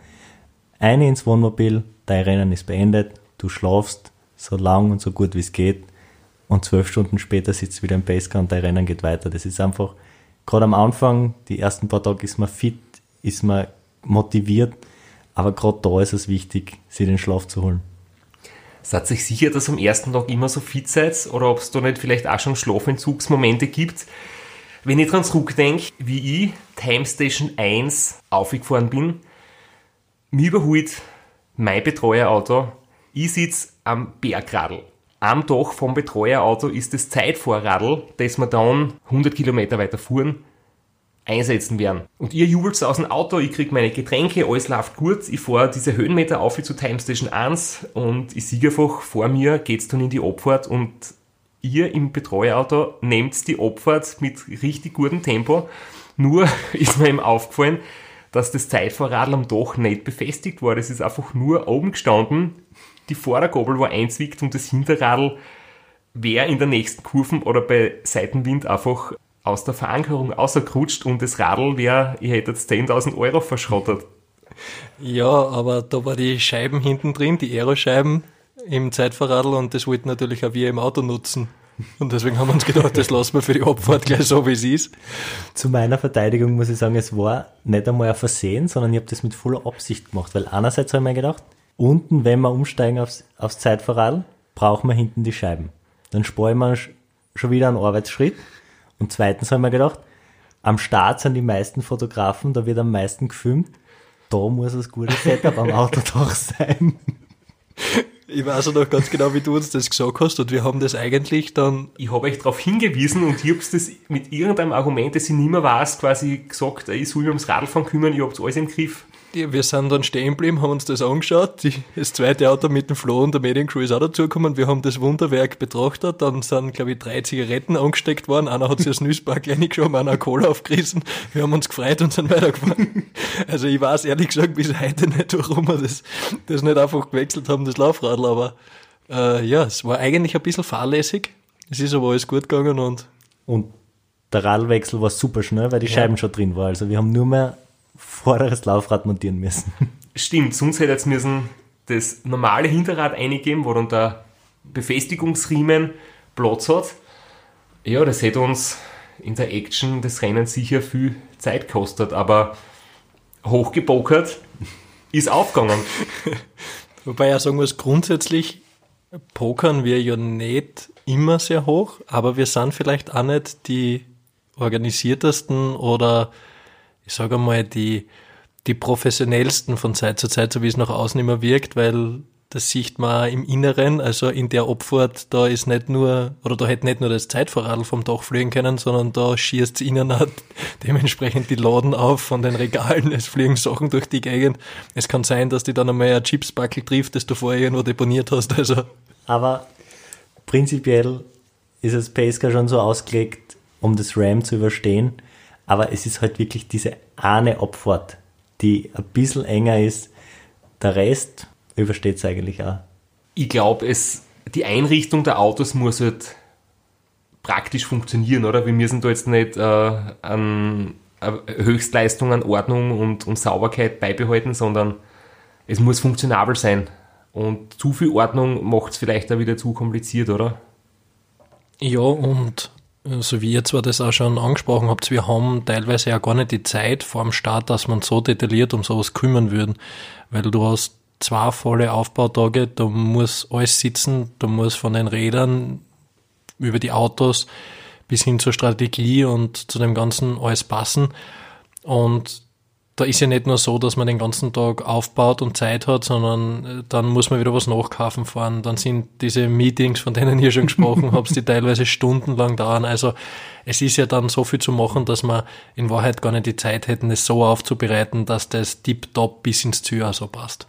Eine ins Wohnmobil, dein Rennen ist beendet, du schlafst so lang und so gut wie es geht und zwölf Stunden später sitzt wieder im Basecar und dein Rennen geht weiter. Das ist einfach, gerade am Anfang, die ersten paar Tage ist man fit, ist man motiviert, aber gerade da ist es wichtig, sich den Schlaf zu holen. Seid ihr sicher, dass am ersten Tag immer so fit seid oder ob es da nicht vielleicht auch schon Schlafentzugsmomente gibt? Wenn ich dran zurückdenke, wie ich Time Station 1 aufgefahren bin, mir überholt mein Betreuerauto, ich sitze am Bergradl. Am Dach vom Betreuerauto ist das Zeitvorradl, das wir dann 100 Kilometer weiter fuhren, einsetzen werden. Und ihr jubelt aus dem Auto, ich krieg meine Getränke, alles läuft gut, ich fahre diese Höhenmeter auf zu Time Station 1 und ich sehe einfach, vor mir geht's dann in die Abfahrt und ihr im Betreuerauto nehmt die Abfahrt mit richtig gutem Tempo. Nur (laughs) ist mir eben aufgefallen, dass das Zeitvorradl am Dach nicht befestigt war. Das ist einfach nur oben gestanden. Die Vordergabel war einzwickt und das Hinterradl wäre in der nächsten Kurven oder bei Seitenwind einfach aus der Verankerung rausgerutscht und das Radl wäre, ich hätte jetzt 10.000 Euro verschrottet. Ja, aber da war die Scheiben hinten drin, die Aeroscheiben im Zeitverradl und das wollten natürlich auch wir im Auto nutzen. Und deswegen haben wir uns gedacht, das lassen wir für die Abfahrt gleich so, wie es ist. Zu meiner Verteidigung muss ich sagen, es war nicht einmal ein Versehen, sondern ich habe das mit voller Absicht gemacht, weil einerseits habe ich mir gedacht, unten, wenn wir umsteigen aufs, aufs Zeitverradl, brauchen wir hinten die Scheiben. Dann sparen wir sch- schon wieder einen Arbeitsschritt. Und zweitens habe ich mir gedacht, am Start sind die meisten Fotografen, da wird am meisten gefilmt. Da muss das gute Setup am Autodach (laughs) sein. Ich weiß auch noch ganz genau, wie du uns das gesagt hast und wir haben das eigentlich dann Ich habe euch darauf hingewiesen und ich habe das mit irgendeinem Argument, das ich nicht mehr weiß, quasi gesagt, ich soll mich ums Radlfahren kümmern, ich hab's alles im Griff. Ja, wir sind dann stehen geblieben, haben uns das angeschaut. Die, das zweite Auto mit dem Flo und der Mediencrew ist auch dazugekommen. Wir haben das Wunderwerk betrachtet. Dann sind, glaube ich, drei Zigaretten angesteckt worden. Einer hat sich das Nüsspack (laughs) reingeschoben, einer eine Cola aufgerissen. Wir haben uns gefreut und sind weitergefahren. (laughs) Also ich weiß ehrlich gesagt bis heute nicht, warum wir das, das nicht einfach gewechselt haben, das Laufradl. Aber äh, ja, es war eigentlich ein bisschen fahrlässig. Es ist aber alles gut gegangen und Und der Radlwechsel war super schnell, weil die Scheiben schon drin waren. Also wir haben nur mehr vorderes Laufrad montieren müssen. Stimmt, sonst hätte jetzt müssen das normale Hinterrad eingeben, wo dann der Befestigungsriemen Platz hat. Ja, das hätte uns in der Action des Rennens sicher viel Zeit gekostet, aber hochgebokert ist aufgegangen. (laughs) Wobei ja sagen muss, grundsätzlich pokern wir ja nicht immer sehr hoch, aber wir sind vielleicht auch nicht die organisiertesten oder ich sage mal die, die professionellsten von Zeit zu Zeit, so wie es nach außen immer wirkt, weil das sieht man im Inneren, also in der Abfahrt, da ist nicht nur, oder da hätte nicht nur das Zeitverradl vom Dach fliegen können, sondern da schießt innen auch (laughs) dementsprechend die Laden auf von den Regalen, es fliegen Sachen durch die Gegend. Es kann sein, dass die dann einmal ein Chipsbackel trifft, das du vorher irgendwo deponiert hast, (laughs) also Aber prinzipiell ist das Pacecar schon so ausgelegt, um das Ram zu überstehen. Aber es ist halt wirklich diese eine Abfahrt, die ein bisschen enger ist. Der Rest übersteht es eigentlich auch. Ich glaube, es, die Einrichtung der Autos muss halt praktisch funktionieren, oder? Wir müssen da jetzt nicht äh, an, an Höchstleistung an Ordnung und, und Sauberkeit beibehalten, sondern es muss funktionabel sein. Und zu viel Ordnung macht es vielleicht auch wieder zu kompliziert, oder? Ja, und äh, so wie ihr zwar das auch schon angesprochen habt, wir haben teilweise ja gar nicht die Zeit vor dem Start, dass man so detailliert um sowas kümmern würden, weil du hast zwei volle Aufbautage, da muss alles sitzen, da muss von den Rädern über die Autos bis hin zur Strategie und zu dem Ganzen alles passen. Und da ist ja nicht nur so, dass man den ganzen Tag aufbaut und Zeit hat, sondern äh, dann muss man wieder was nachkaufen fahren. Dann sind diese Meetings, von denen ihr schon gesprochen habt, die (laughs) teilweise stundenlang dauern. Also es ist ja dann so viel zu machen, dass man in Wahrheit gar nicht die Zeit hätten, es so aufzubereiten, dass das tiptop bis ins Ziel so passt.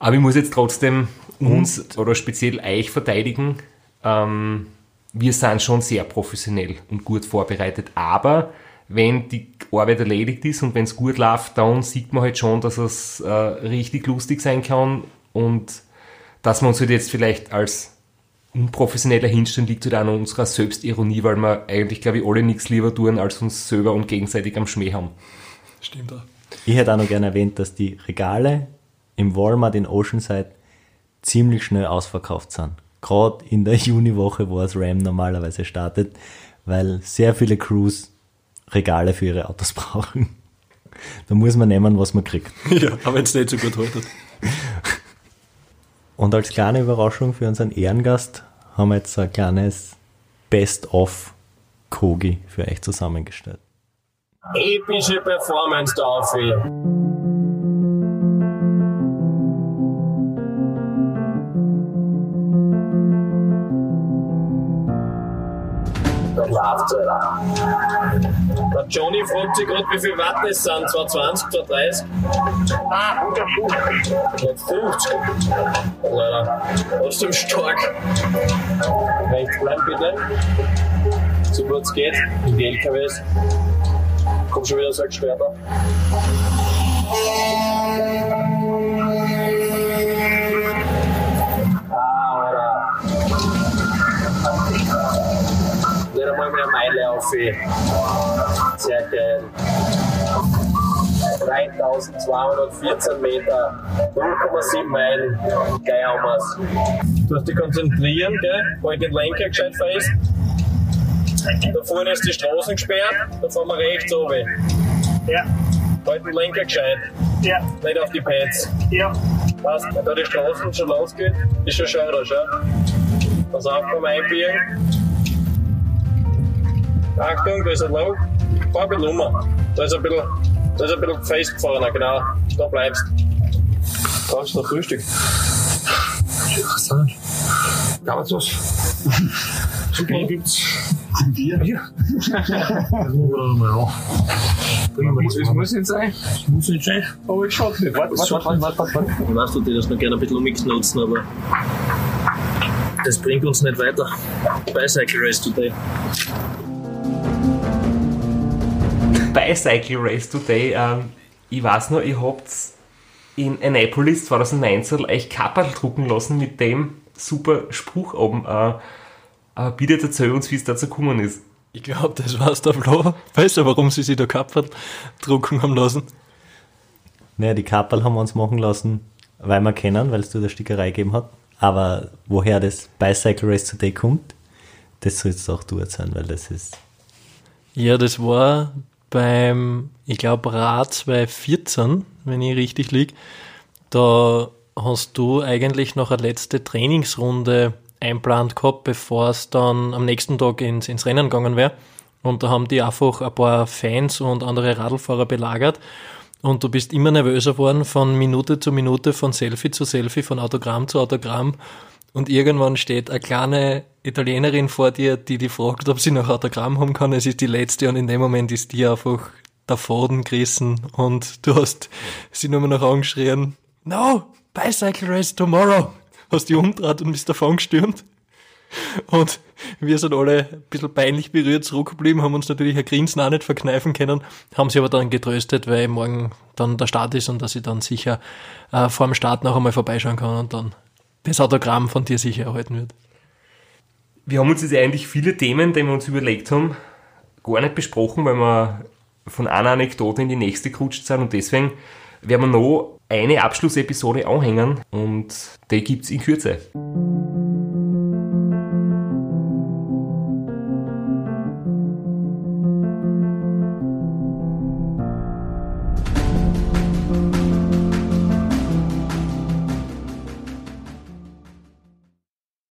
Aber ich muss jetzt trotzdem uns oder speziell euch verteidigen. Ähm, wir sind schon sehr professionell und gut vorbereitet. Aber wenn die Arbeit erledigt ist und wenn es gut läuft, dann sieht man halt schon, dass es äh, richtig lustig sein kann und dass man uns halt jetzt vielleicht als unprofessioneller hinstellen, liegt halt auch an unserer Selbstironie, weil wir eigentlich, glaube ich, alle nichts lieber tun, als uns selber und gegenseitig am Schmäh haben. Stimmt auch. Ich hätte auch noch gerne erwähnt, dass die Regale im Walmart in Oceanside ziemlich schnell ausverkauft sind. Gerade in der (laughs) Juniwoche, wo das Ram normalerweise startet, weil sehr viele Crews Regale für ihre Autos (laughs) brauchen. Da muss man nehmen, was man kriegt. (laughs) Ja, aber wenn es nicht so gut haltet. Und als kleine Überraschung für unseren Ehrengast haben wir jetzt ein kleines Best-of Kogi für euch zusammengestellt. Epische Performance da auf Da läuft Der Johnny fragt sich gerade, wie viel Watt es sind. 220, 230? Ah, 150. 150? Leider. Trotzdem stark. Rechts bleiben bitte. So gut es geht. In die LKWs. Kommt schon wieder so ein Nicht einmal mehr Meile auf. Sehr geil. 3214 Meter, 0,7 Meilen, gleich haben wir's. Du hast dich konzentrieren, gell? Halt den Lenker gescheit fest. Da vorne ist die Straße gesperrt, da fahren wir rechts runter. Ja, Halt den Lenker gescheit, ja, nicht auf die Pads. ja. Passt, wenn da die Straßen schon losgeht, ist schon schade, schau. Pass auf beim Einbiegen. Achtung, da ist ein Loch. Fahr ein bisschen um. Da ist ein bisschen, da ist ein bisschen festgefahren, genau. Da bleibst. Brauchst du noch Frühstück? Dauert was? So viel (laughs) gibt's. Bier? Bier? Es muss nicht sein. Es muss nicht sein. Aber ich schaue nicht. Warte, warte, warte, warte, warte. Ich weiß, du dir das noch gerne ein bisschen umknalzen, aber das bringt uns nicht weiter. Bicycle Race Today. Bicycle Race Today, ähm, ich weiß noch, ihr habt in Annapolis 2019 euch Kapperl drucken lassen mit dem super Spruch oben. Äh, aber bitte erzähl uns, wie es dazu gekommen ist. Ich glaube, das war's der Flo. Weißt du, warum sie sich da Kapferl drucken haben lassen? Naja, die Kapperl haben wir uns machen lassen, weil wir kennen, weil es da der Stickerei gegeben hat. Aber woher das Bicycle Race Today kommt, das sollst auch du erzählen, weil das ist. Ja, das war beim, ich glaube, Rad 2014, wenn ich richtig liege. Da hast du eigentlich noch eine letzte Trainingsrunde einplant gehabt, bevor es dann am nächsten Tag ins, ins Rennen gegangen wäre. Und da haben die einfach ein paar Fans und andere Radlfahrer belagert. Und du bist immer nervöser geworden von Minute zu Minute, von Selfie zu Selfie, von Autogramm zu Autogramm. Und irgendwann steht eine kleine Italienerin vor dir, die die fragt, ob sie noch Autogramm haben kann. Es ist die letzte und in dem Moment ist die einfach der Faden gerissen und du hast sie nur noch angeschrien, no, bicycle race tomorrow. Hast die umgedreht und bist davon gestürmt. Und wir sind alle ein bisschen peinlich berührt zurückgeblieben, haben uns natürlich ein Grinsen auch nicht verkneifen können, haben sie aber dann getröstet, weil morgen dann der Start ist und dass ich dann sicher äh, vor dem Start noch einmal vorbeischauen kann und dann das Autogramm von dir sicher erhalten wird. Wir haben uns jetzt eigentlich viele Themen, die wir uns überlegt haben, gar nicht besprochen, weil wir von einer Anekdote in die nächste gerutscht sind und deswegen werden wir noch eine Abschlussepisode anhängen und die gibt's in Kürze.